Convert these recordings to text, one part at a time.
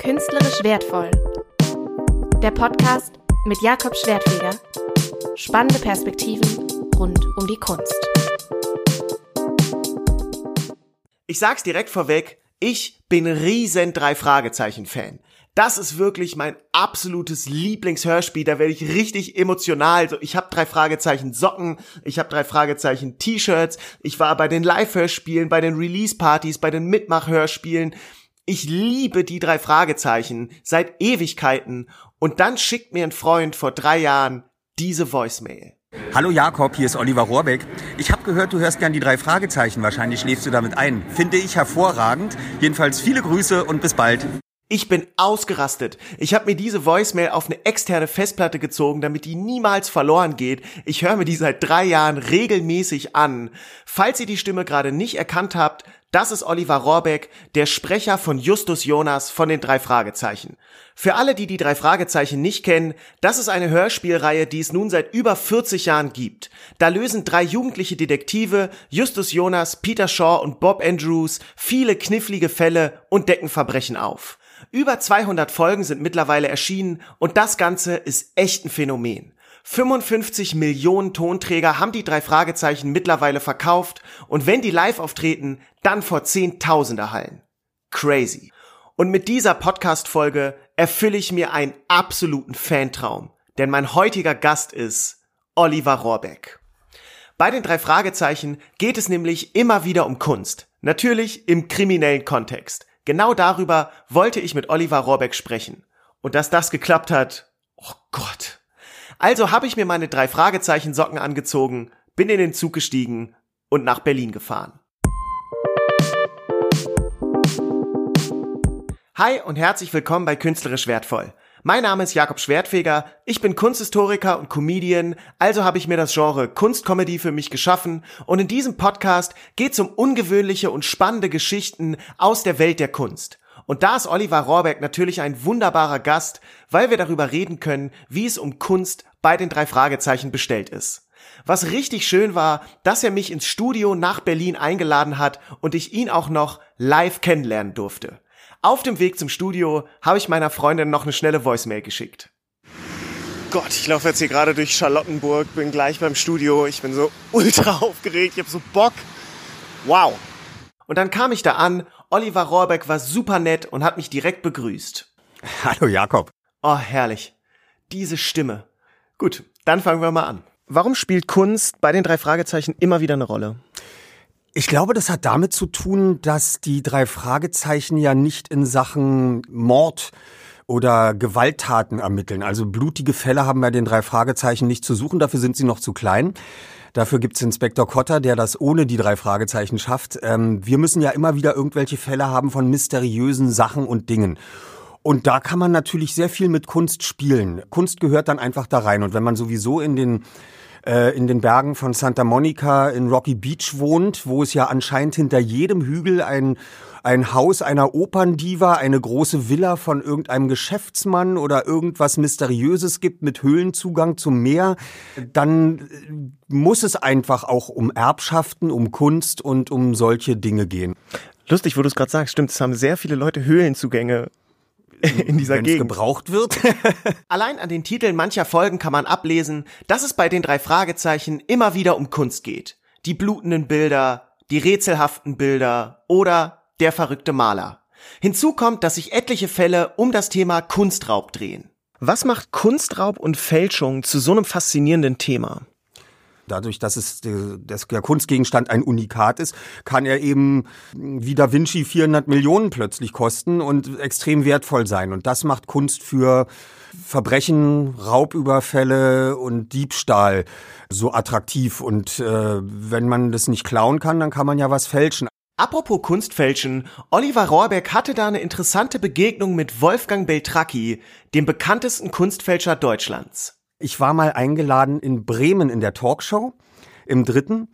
Künstlerisch wertvoll. Der Podcast mit Jakob Schwertfeger. Spannende Perspektiven rund um die Kunst. Ich sag's direkt vorweg, ich bin riesen drei Fragezeichen Fan. Das ist wirklich mein absolutes Lieblingshörspiel. Da werde ich richtig emotional. Ich habe drei Fragezeichen Socken, ich habe drei Fragezeichen T-Shirts. Ich war bei den Live-Hörspielen, bei den Release-Partys, bei den Mitmach-Hörspielen. Ich liebe die drei Fragezeichen seit Ewigkeiten. Und dann schickt mir ein Freund vor drei Jahren diese Voicemail. Hallo Jakob, hier ist Oliver Rohrbeck. Ich habe gehört, du hörst gern die drei Fragezeichen. Wahrscheinlich schläfst du damit ein. Finde ich hervorragend. Jedenfalls viele Grüße und bis bald. Ich bin ausgerastet. Ich habe mir diese Voicemail auf eine externe Festplatte gezogen, damit die niemals verloren geht. Ich höre mir die seit drei Jahren regelmäßig an. Falls ihr die Stimme gerade nicht erkannt habt, das ist Oliver Rohrbeck, der Sprecher von Justus Jonas von den drei Fragezeichen. Für alle, die die drei Fragezeichen nicht kennen, das ist eine Hörspielreihe, die es nun seit über 40 Jahren gibt. Da lösen drei jugendliche Detektive, Justus Jonas, Peter Shaw und Bob Andrews, viele knifflige Fälle und decken Verbrechen auf. Über 200 Folgen sind mittlerweile erschienen und das Ganze ist echt ein Phänomen. 55 Millionen Tonträger haben die drei Fragezeichen mittlerweile verkauft und wenn die live auftreten, dann vor Zehntausender Hallen. Crazy. Und mit dieser Podcast-Folge erfülle ich mir einen absoluten Fantraum, denn mein heutiger Gast ist Oliver Rohrbeck. Bei den drei Fragezeichen geht es nämlich immer wieder um Kunst. Natürlich im kriminellen Kontext. Genau darüber wollte ich mit Oliver Rohrbeck sprechen. Und dass das geklappt hat, oh Gott. Also habe ich mir meine drei Fragezeichen Socken angezogen, bin in den Zug gestiegen und nach Berlin gefahren. Hi und herzlich willkommen bei Künstlerisch Wertvoll. Mein Name ist Jakob Schwertfeger, ich bin Kunsthistoriker und Comedian, also habe ich mir das Genre Kunstcomedy für mich geschaffen und in diesem Podcast geht es um ungewöhnliche und spannende Geschichten aus der Welt der Kunst. Und da ist Oliver Rohrbeck natürlich ein wunderbarer Gast, weil wir darüber reden können, wie es um Kunst bei den drei Fragezeichen bestellt ist. Was richtig schön war, dass er mich ins Studio nach Berlin eingeladen hat und ich ihn auch noch live kennenlernen durfte. Auf dem Weg zum Studio habe ich meiner Freundin noch eine schnelle Voicemail geschickt. Gott, ich laufe jetzt hier gerade durch Charlottenburg, bin gleich beim Studio, ich bin so ultra aufgeregt, ich habe so Bock. Wow. Und dann kam ich da an Oliver Rohrbeck war super nett und hat mich direkt begrüßt. Hallo Jakob. Oh, herrlich. Diese Stimme. Gut, dann fangen wir mal an. Warum spielt Kunst bei den drei Fragezeichen immer wieder eine Rolle? Ich glaube, das hat damit zu tun, dass die drei Fragezeichen ja nicht in Sachen Mord oder Gewalttaten ermitteln. Also blutige Fälle haben bei den drei Fragezeichen nicht zu suchen, dafür sind sie noch zu klein. Dafür gibt's Inspektor Kotter, der das ohne die drei Fragezeichen schafft. Ähm, wir müssen ja immer wieder irgendwelche Fälle haben von mysteriösen Sachen und Dingen. Und da kann man natürlich sehr viel mit Kunst spielen. Kunst gehört dann einfach da rein. Und wenn man sowieso in den äh, in den Bergen von Santa Monica in Rocky Beach wohnt, wo es ja anscheinend hinter jedem Hügel ein ein Haus einer Operndiva, eine große Villa von irgendeinem Geschäftsmann oder irgendwas Mysteriöses gibt mit Höhlenzugang zum Meer, dann äh, muss es einfach auch um Erbschaften, um Kunst und um solche Dinge gehen. Lustig, wo du es gerade sagst, stimmt, es haben sehr viele Leute Höhlenzugänge in dieser Wenn's Gegend. gebraucht wird. Allein an den Titeln mancher Folgen kann man ablesen, dass es bei den drei Fragezeichen immer wieder um Kunst geht. Die blutenden Bilder, die rätselhaften Bilder oder der verrückte Maler. Hinzu kommt, dass sich etliche Fälle um das Thema Kunstraub drehen. Was macht Kunstraub und Fälschung zu so einem faszinierenden Thema? Dadurch, dass es dass der Kunstgegenstand ein Unikat ist, kann er eben wie Da Vinci 400 Millionen plötzlich kosten und extrem wertvoll sein. Und das macht Kunst für Verbrechen, Raubüberfälle und Diebstahl so attraktiv. Und äh, wenn man das nicht klauen kann, dann kann man ja was fälschen. Apropos Kunstfälschen, Oliver Rohrbeck hatte da eine interessante Begegnung mit Wolfgang Beltracchi, dem bekanntesten Kunstfälscher Deutschlands. Ich war mal eingeladen in Bremen in der Talkshow im dritten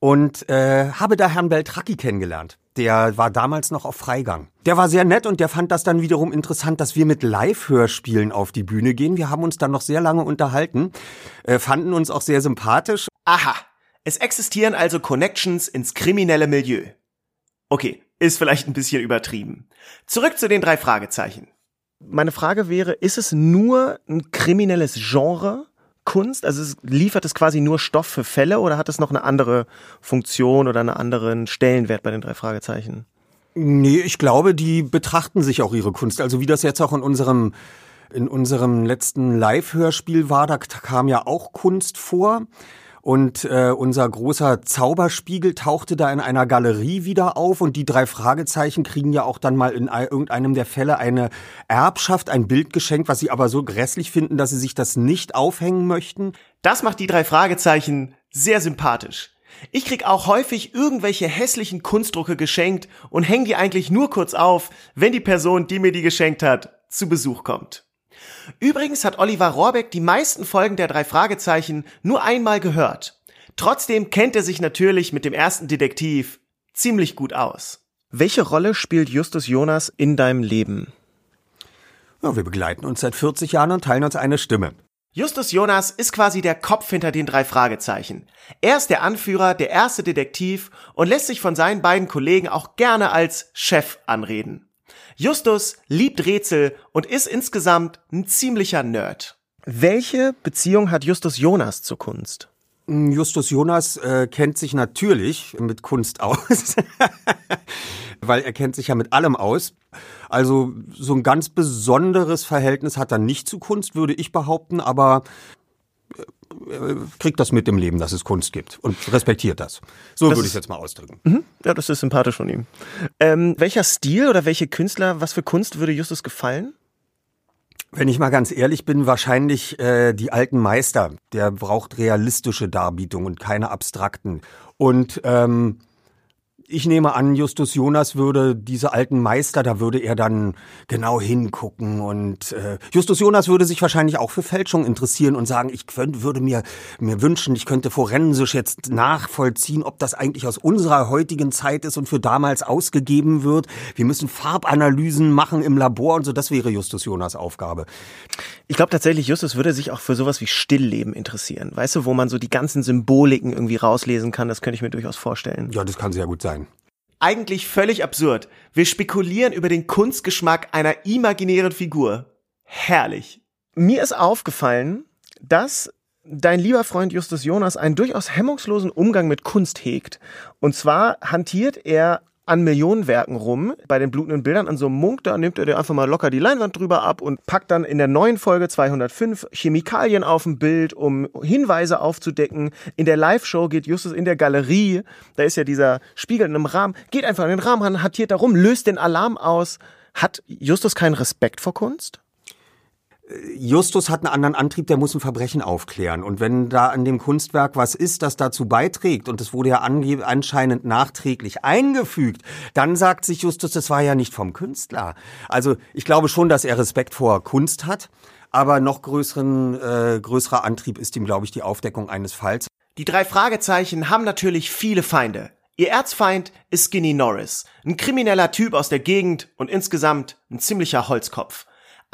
und äh, habe da Herrn Beltracchi kennengelernt. Der war damals noch auf Freigang. Der war sehr nett und der fand das dann wiederum interessant, dass wir mit Live-Hörspielen auf die Bühne gehen. Wir haben uns dann noch sehr lange unterhalten, äh, fanden uns auch sehr sympathisch. Aha, es existieren also Connections ins kriminelle Milieu. Okay, ist vielleicht ein bisschen übertrieben. Zurück zu den drei Fragezeichen. Meine Frage wäre, ist es nur ein kriminelles Genre? Kunst? Also es, liefert es quasi nur Stoff für Fälle oder hat es noch eine andere Funktion oder einen anderen Stellenwert bei den drei Fragezeichen? Nee, ich glaube, die betrachten sich auch ihre Kunst. Also wie das jetzt auch in unserem in unserem letzten Live-Hörspiel war, da kam ja auch Kunst vor. Und äh, unser großer Zauberspiegel tauchte da in einer Galerie wieder auf und die drei Fragezeichen kriegen ja auch dann mal in irgendeinem der Fälle eine Erbschaft, ein Bild geschenkt, was sie aber so grässlich finden, dass sie sich das nicht aufhängen möchten. Das macht die drei Fragezeichen sehr sympathisch. Ich krieg auch häufig irgendwelche hässlichen Kunstdrucke geschenkt und häng die eigentlich nur kurz auf, wenn die Person, die mir die geschenkt hat, zu Besuch kommt. Übrigens hat Oliver Rohrbeck die meisten Folgen der drei Fragezeichen nur einmal gehört. Trotzdem kennt er sich natürlich mit dem ersten Detektiv ziemlich gut aus. Welche Rolle spielt Justus Jonas in deinem Leben? Ja, wir begleiten uns seit 40 Jahren und teilen uns eine Stimme. Justus Jonas ist quasi der Kopf hinter den drei Fragezeichen. Er ist der Anführer, der erste Detektiv und lässt sich von seinen beiden Kollegen auch gerne als Chef anreden. Justus liebt Rätsel und ist insgesamt ein ziemlicher Nerd. Welche Beziehung hat Justus Jonas zur Kunst? Hm, Justus Jonas äh, kennt sich natürlich mit Kunst aus, weil er kennt sich ja mit allem aus. Also so ein ganz besonderes Verhältnis hat er nicht zu Kunst, würde ich behaupten, aber äh, kriegt das mit dem Leben, dass es Kunst gibt und respektiert das. So das würde ich es jetzt mal ausdrücken. Mhm. Ja, das ist sympathisch von ihm. Ähm, welcher Stil oder welche Künstler, was für Kunst würde Justus gefallen? Wenn ich mal ganz ehrlich bin, wahrscheinlich äh, die alten Meister. Der braucht realistische Darbietungen und keine abstrakten. Und ähm, ich nehme an, Justus Jonas würde diese alten Meister, da würde er dann genau hingucken und äh, Justus Jonas würde sich wahrscheinlich auch für Fälschung interessieren und sagen, ich könnte, würde mir mir wünschen, ich könnte forensisch jetzt nachvollziehen, ob das eigentlich aus unserer heutigen Zeit ist und für damals ausgegeben wird. Wir müssen Farbanalysen machen im Labor und so. Das wäre Justus Jonas Aufgabe. Ich glaube tatsächlich, Justus würde sich auch für sowas wie Stillleben interessieren. Weißt du, wo man so die ganzen Symboliken irgendwie rauslesen kann. Das könnte ich mir durchaus vorstellen. Ja, das kann sehr gut sein eigentlich völlig absurd. Wir spekulieren über den Kunstgeschmack einer imaginären Figur. Herrlich. Mir ist aufgefallen, dass dein lieber Freund Justus Jonas einen durchaus hemmungslosen Umgang mit Kunst hegt. Und zwar hantiert er an Millionenwerken rum, bei den blutenden Bildern an so einem Munk, da nimmt er dir einfach mal locker die Leinwand drüber ab und packt dann in der neuen Folge 205 Chemikalien auf dem Bild, um Hinweise aufzudecken. In der Live-Show geht Justus in der Galerie, da ist ja dieser Spiegel in einem Rahmen, geht einfach in den Rahmen ran, hantiert da rum, löst den Alarm aus. Hat Justus keinen Respekt vor Kunst? Justus hat einen anderen Antrieb, der muss ein Verbrechen aufklären. Und wenn da an dem Kunstwerk was ist, das dazu beiträgt, und das wurde ja anscheinend nachträglich eingefügt, dann sagt sich Justus, das war ja nicht vom Künstler. Also ich glaube schon, dass er Respekt vor Kunst hat, aber noch größeren, äh, größerer Antrieb ist ihm, glaube ich, die Aufdeckung eines Falls. Die drei Fragezeichen haben natürlich viele Feinde. Ihr Erzfeind ist Skinny Norris, ein krimineller Typ aus der Gegend und insgesamt ein ziemlicher Holzkopf.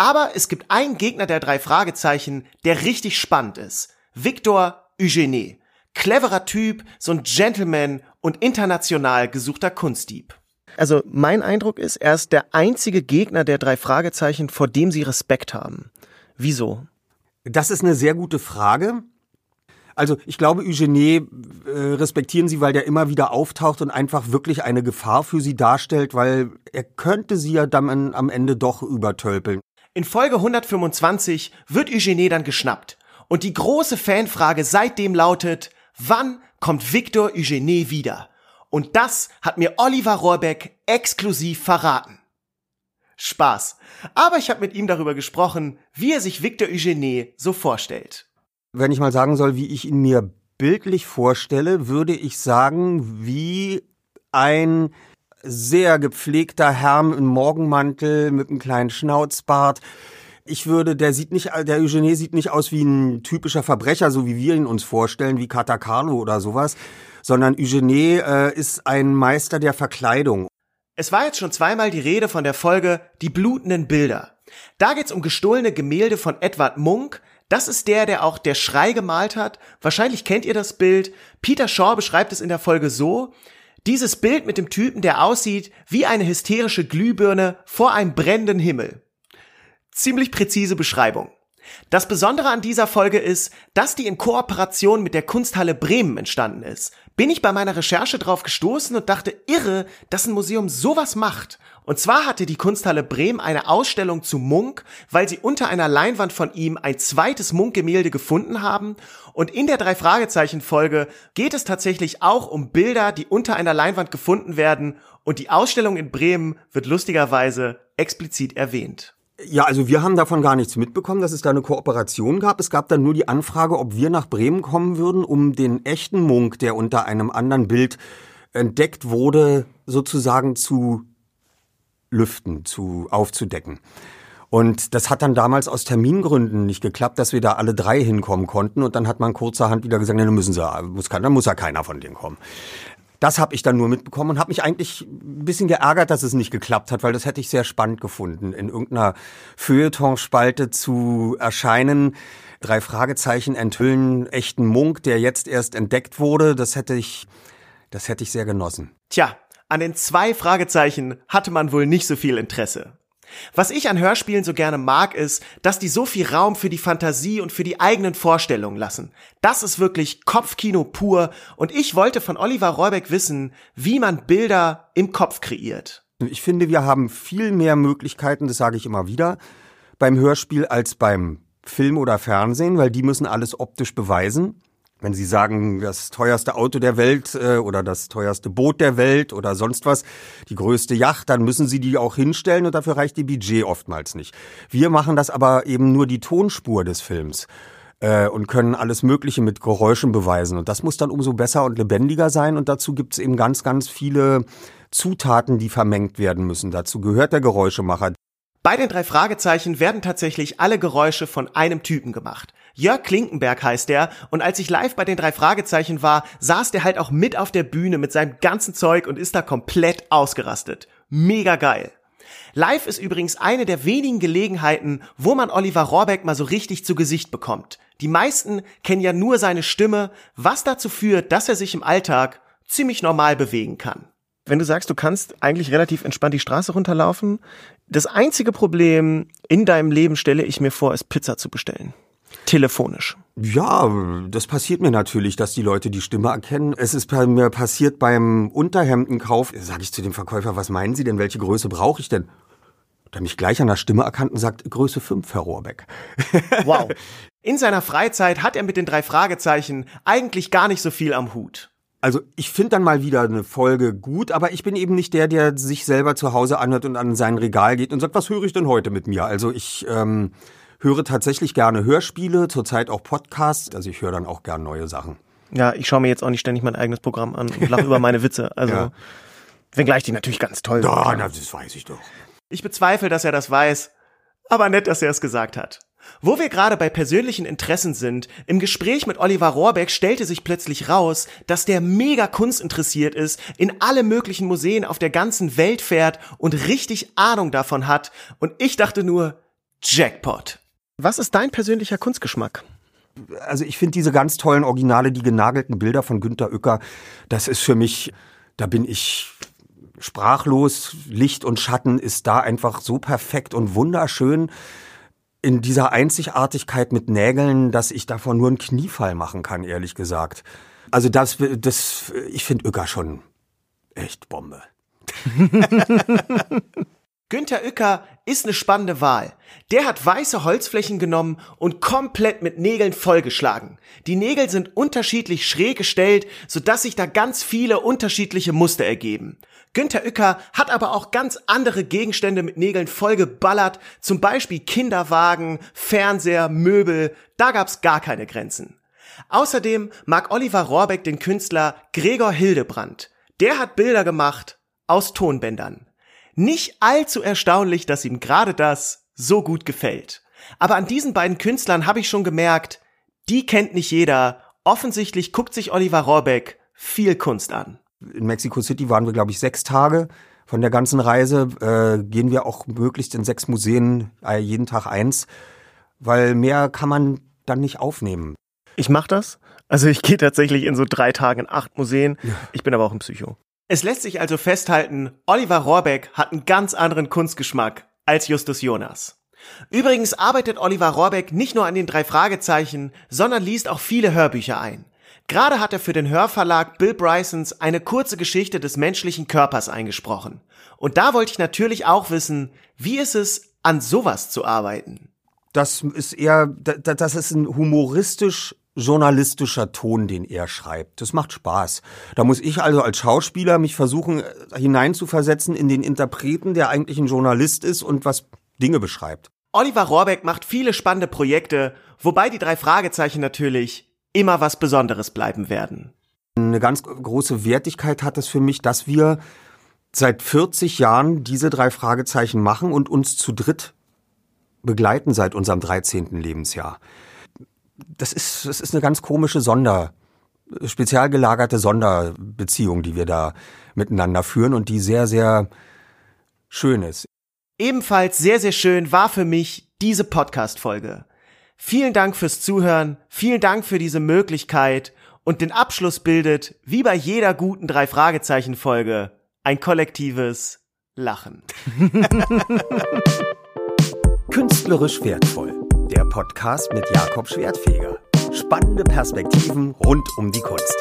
Aber es gibt einen Gegner der drei Fragezeichen, der richtig spannend ist. Victor Eugenie. Cleverer Typ, so ein Gentleman und international gesuchter Kunstdieb. Also mein Eindruck ist, er ist der einzige Gegner der drei Fragezeichen, vor dem sie Respekt haben. Wieso? Das ist eine sehr gute Frage. Also ich glaube, Eugenie äh, respektieren sie, weil der immer wieder auftaucht und einfach wirklich eine Gefahr für sie darstellt, weil er könnte sie ja dann am Ende doch übertölpeln. In Folge 125 wird Eugenie dann geschnappt. Und die große Fanfrage seitdem lautet, wann kommt Victor Eugenie wieder? Und das hat mir Oliver Rohrbeck exklusiv verraten. Spaß. Aber ich habe mit ihm darüber gesprochen, wie er sich Victor Eugenie so vorstellt. Wenn ich mal sagen soll, wie ich ihn mir bildlich vorstelle, würde ich sagen, wie ein sehr gepflegter Herr im Morgenmantel mit einem kleinen Schnauzbart. Ich würde, der sieht nicht, der Eugenie sieht nicht aus wie ein typischer Verbrecher, so wie wir ihn uns vorstellen, wie Carlo oder sowas, sondern Eugenie äh, ist ein Meister der Verkleidung. Es war jetzt schon zweimal die Rede von der Folge Die blutenden Bilder. Da geht's um gestohlene Gemälde von Edward Munk. Das ist der, der auch der Schrei gemalt hat. Wahrscheinlich kennt ihr das Bild. Peter Shaw beschreibt es in der Folge so. Dieses Bild mit dem Typen, der aussieht wie eine hysterische Glühbirne vor einem brennenden Himmel. Ziemlich präzise Beschreibung. Das Besondere an dieser Folge ist, dass die in Kooperation mit der Kunsthalle Bremen entstanden ist. Bin ich bei meiner Recherche drauf gestoßen und dachte, irre, dass ein Museum sowas macht. Und zwar hatte die Kunsthalle Bremen eine Ausstellung zu Munk, weil sie unter einer Leinwand von ihm ein zweites Munk-Gemälde gefunden haben. Und in der drei Fragezeichen Folge geht es tatsächlich auch um Bilder, die unter einer Leinwand gefunden werden. Und die Ausstellung in Bremen wird lustigerweise explizit erwähnt. Ja, also wir haben davon gar nichts mitbekommen, dass es da eine Kooperation gab. Es gab dann nur die Anfrage, ob wir nach Bremen kommen würden, um den echten Munk, der unter einem anderen Bild entdeckt wurde, sozusagen zu lüften, zu aufzudecken. Und das hat dann damals aus Termingründen nicht geklappt, dass wir da alle drei hinkommen konnten. Und dann hat man kurzerhand wieder gesagt, nee, müssen sie, muss, dann muss ja keiner von denen kommen. Das habe ich dann nur mitbekommen und habe mich eigentlich ein bisschen geärgert, dass es nicht geklappt hat, weil das hätte ich sehr spannend gefunden, in irgendeiner Feuilleton-Spalte zu erscheinen. Drei Fragezeichen enthüllen echten Munk, der jetzt erst entdeckt wurde. Das hätte ich, das hätte ich sehr genossen. Tja, an den zwei Fragezeichen hatte man wohl nicht so viel Interesse. Was ich an Hörspielen so gerne mag, ist, dass die so viel Raum für die Fantasie und für die eigenen Vorstellungen lassen. Das ist wirklich Kopfkino pur und ich wollte von Oliver Rohrbeck wissen, wie man Bilder im Kopf kreiert. Ich finde, wir haben viel mehr Möglichkeiten, das sage ich immer wieder, beim Hörspiel als beim Film oder Fernsehen, weil die müssen alles optisch beweisen. Wenn Sie sagen, das teuerste Auto der Welt äh, oder das teuerste Boot der Welt oder sonst was, die größte Yacht, dann müssen Sie die auch hinstellen und dafür reicht die Budget oftmals nicht. Wir machen das aber eben nur die Tonspur des Films äh, und können alles Mögliche mit Geräuschen beweisen. Und das muss dann umso besser und lebendiger sein. Und dazu gibt es eben ganz, ganz viele Zutaten, die vermengt werden müssen. Dazu gehört der Geräuschemacher. Bei den drei Fragezeichen werden tatsächlich alle Geräusche von einem Typen gemacht. Jörg Klinkenberg heißt er und als ich live bei den drei Fragezeichen war, saß der halt auch mit auf der Bühne mit seinem ganzen Zeug und ist da komplett ausgerastet. Mega geil. Live ist übrigens eine der wenigen Gelegenheiten, wo man Oliver Rohrbeck mal so richtig zu Gesicht bekommt. Die meisten kennen ja nur seine Stimme, was dazu führt, dass er sich im Alltag ziemlich normal bewegen kann. Wenn du sagst, du kannst eigentlich relativ entspannt die Straße runterlaufen, das einzige Problem in deinem Leben stelle ich mir vor, ist Pizza zu bestellen. Telefonisch. Ja, das passiert mir natürlich, dass die Leute die Stimme erkennen. Es ist bei mir passiert beim Unterhemdenkauf. Sage ich zu dem Verkäufer, was meinen Sie denn, welche Größe brauche ich denn? Der mich gleich an der Stimme erkannt und sagt, Größe 5, Herr Rohrbeck. Wow. In seiner Freizeit hat er mit den drei Fragezeichen eigentlich gar nicht so viel am Hut. Also ich finde dann mal wieder eine Folge gut, aber ich bin eben nicht der, der sich selber zu Hause anhört und an sein Regal geht und sagt, was höre ich denn heute mit mir? Also ich ähm, höre tatsächlich gerne Hörspiele, zurzeit auch Podcasts. Also ich höre dann auch gerne neue Sachen. Ja, ich schaue mir jetzt auch nicht ständig mein eigenes Programm an und lache über meine Witze. Also ja. wenngleich die natürlich ganz toll sind. Ja, na, das weiß ich doch. Ich bezweifle, dass er das weiß, aber nett, dass er es gesagt hat. Wo wir gerade bei persönlichen Interessen sind, im Gespräch mit Oliver Rohrbeck stellte sich plötzlich raus, dass der mega Kunst interessiert ist, in alle möglichen Museen auf der ganzen Welt fährt und richtig Ahnung davon hat. Und ich dachte nur, Jackpot. Was ist dein persönlicher Kunstgeschmack? Also ich finde diese ganz tollen Originale, die genagelten Bilder von Günter Uecker, das ist für mich, da bin ich sprachlos. Licht und Schatten ist da einfach so perfekt und wunderschön in dieser Einzigartigkeit mit Nägeln, dass ich davon nur einen Kniefall machen kann, ehrlich gesagt. Also das, das, ich finde Uecker schon echt Bombe. Günter Uecker ist eine spannende Wahl. Der hat weiße Holzflächen genommen und komplett mit Nägeln vollgeschlagen. Die Nägel sind unterschiedlich schräg gestellt, sodass sich da ganz viele unterschiedliche Muster ergeben. Günter Uecker hat aber auch ganz andere Gegenstände mit Nägeln vollgeballert, zum Beispiel Kinderwagen, Fernseher, Möbel, da gab's gar keine Grenzen. Außerdem mag Oliver Rohrbeck den Künstler Gregor Hildebrand. Der hat Bilder gemacht aus Tonbändern. Nicht allzu erstaunlich, dass ihm gerade das so gut gefällt. Aber an diesen beiden Künstlern habe ich schon gemerkt, die kennt nicht jeder. Offensichtlich guckt sich Oliver Rohrbeck viel Kunst an in Mexico City waren wir, glaube ich, sechs Tage. Von der ganzen Reise äh, gehen wir auch möglichst in sechs Museen, äh, jeden Tag eins, weil mehr kann man dann nicht aufnehmen. Ich mache das. Also ich gehe tatsächlich in so drei Tagen in acht Museen. Ja. Ich bin aber auch ein Psycho. Es lässt sich also festhalten, Oliver Rohrbeck hat einen ganz anderen Kunstgeschmack als Justus Jonas. Übrigens arbeitet Oliver Rohrbeck nicht nur an den drei Fragezeichen, sondern liest auch viele Hörbücher ein. Gerade hat er für den Hörverlag Bill Brysons eine kurze Geschichte des menschlichen Körpers eingesprochen. Und da wollte ich natürlich auch wissen, wie ist es, an sowas zu arbeiten? Das ist eher, das ist ein humoristisch journalistischer Ton, den er schreibt. Das macht Spaß. Da muss ich also als Schauspieler mich versuchen äh, hineinzuversetzen in den Interpreten, der eigentlich ein Journalist ist und was Dinge beschreibt. Oliver Rohrbeck macht viele spannende Projekte, wobei die drei Fragezeichen natürlich immer was Besonderes bleiben werden. Eine ganz große Wertigkeit hat es für mich, dass wir seit 40 Jahren diese drei Fragezeichen machen und uns zu dritt begleiten seit unserem 13. Lebensjahr. Das ist, das ist eine ganz komische Sonder, spezial gelagerte Sonderbeziehung, die wir da miteinander führen und die sehr, sehr schön ist. Ebenfalls sehr, sehr schön war für mich diese Podcast-Folge. Vielen Dank fürs Zuhören, vielen Dank für diese Möglichkeit und den Abschluss bildet, wie bei jeder guten drei Fragezeichen Folge, ein kollektives Lachen. Künstlerisch wertvoll. Der Podcast mit Jakob Schwertfeger. Spannende Perspektiven rund um die Kunst.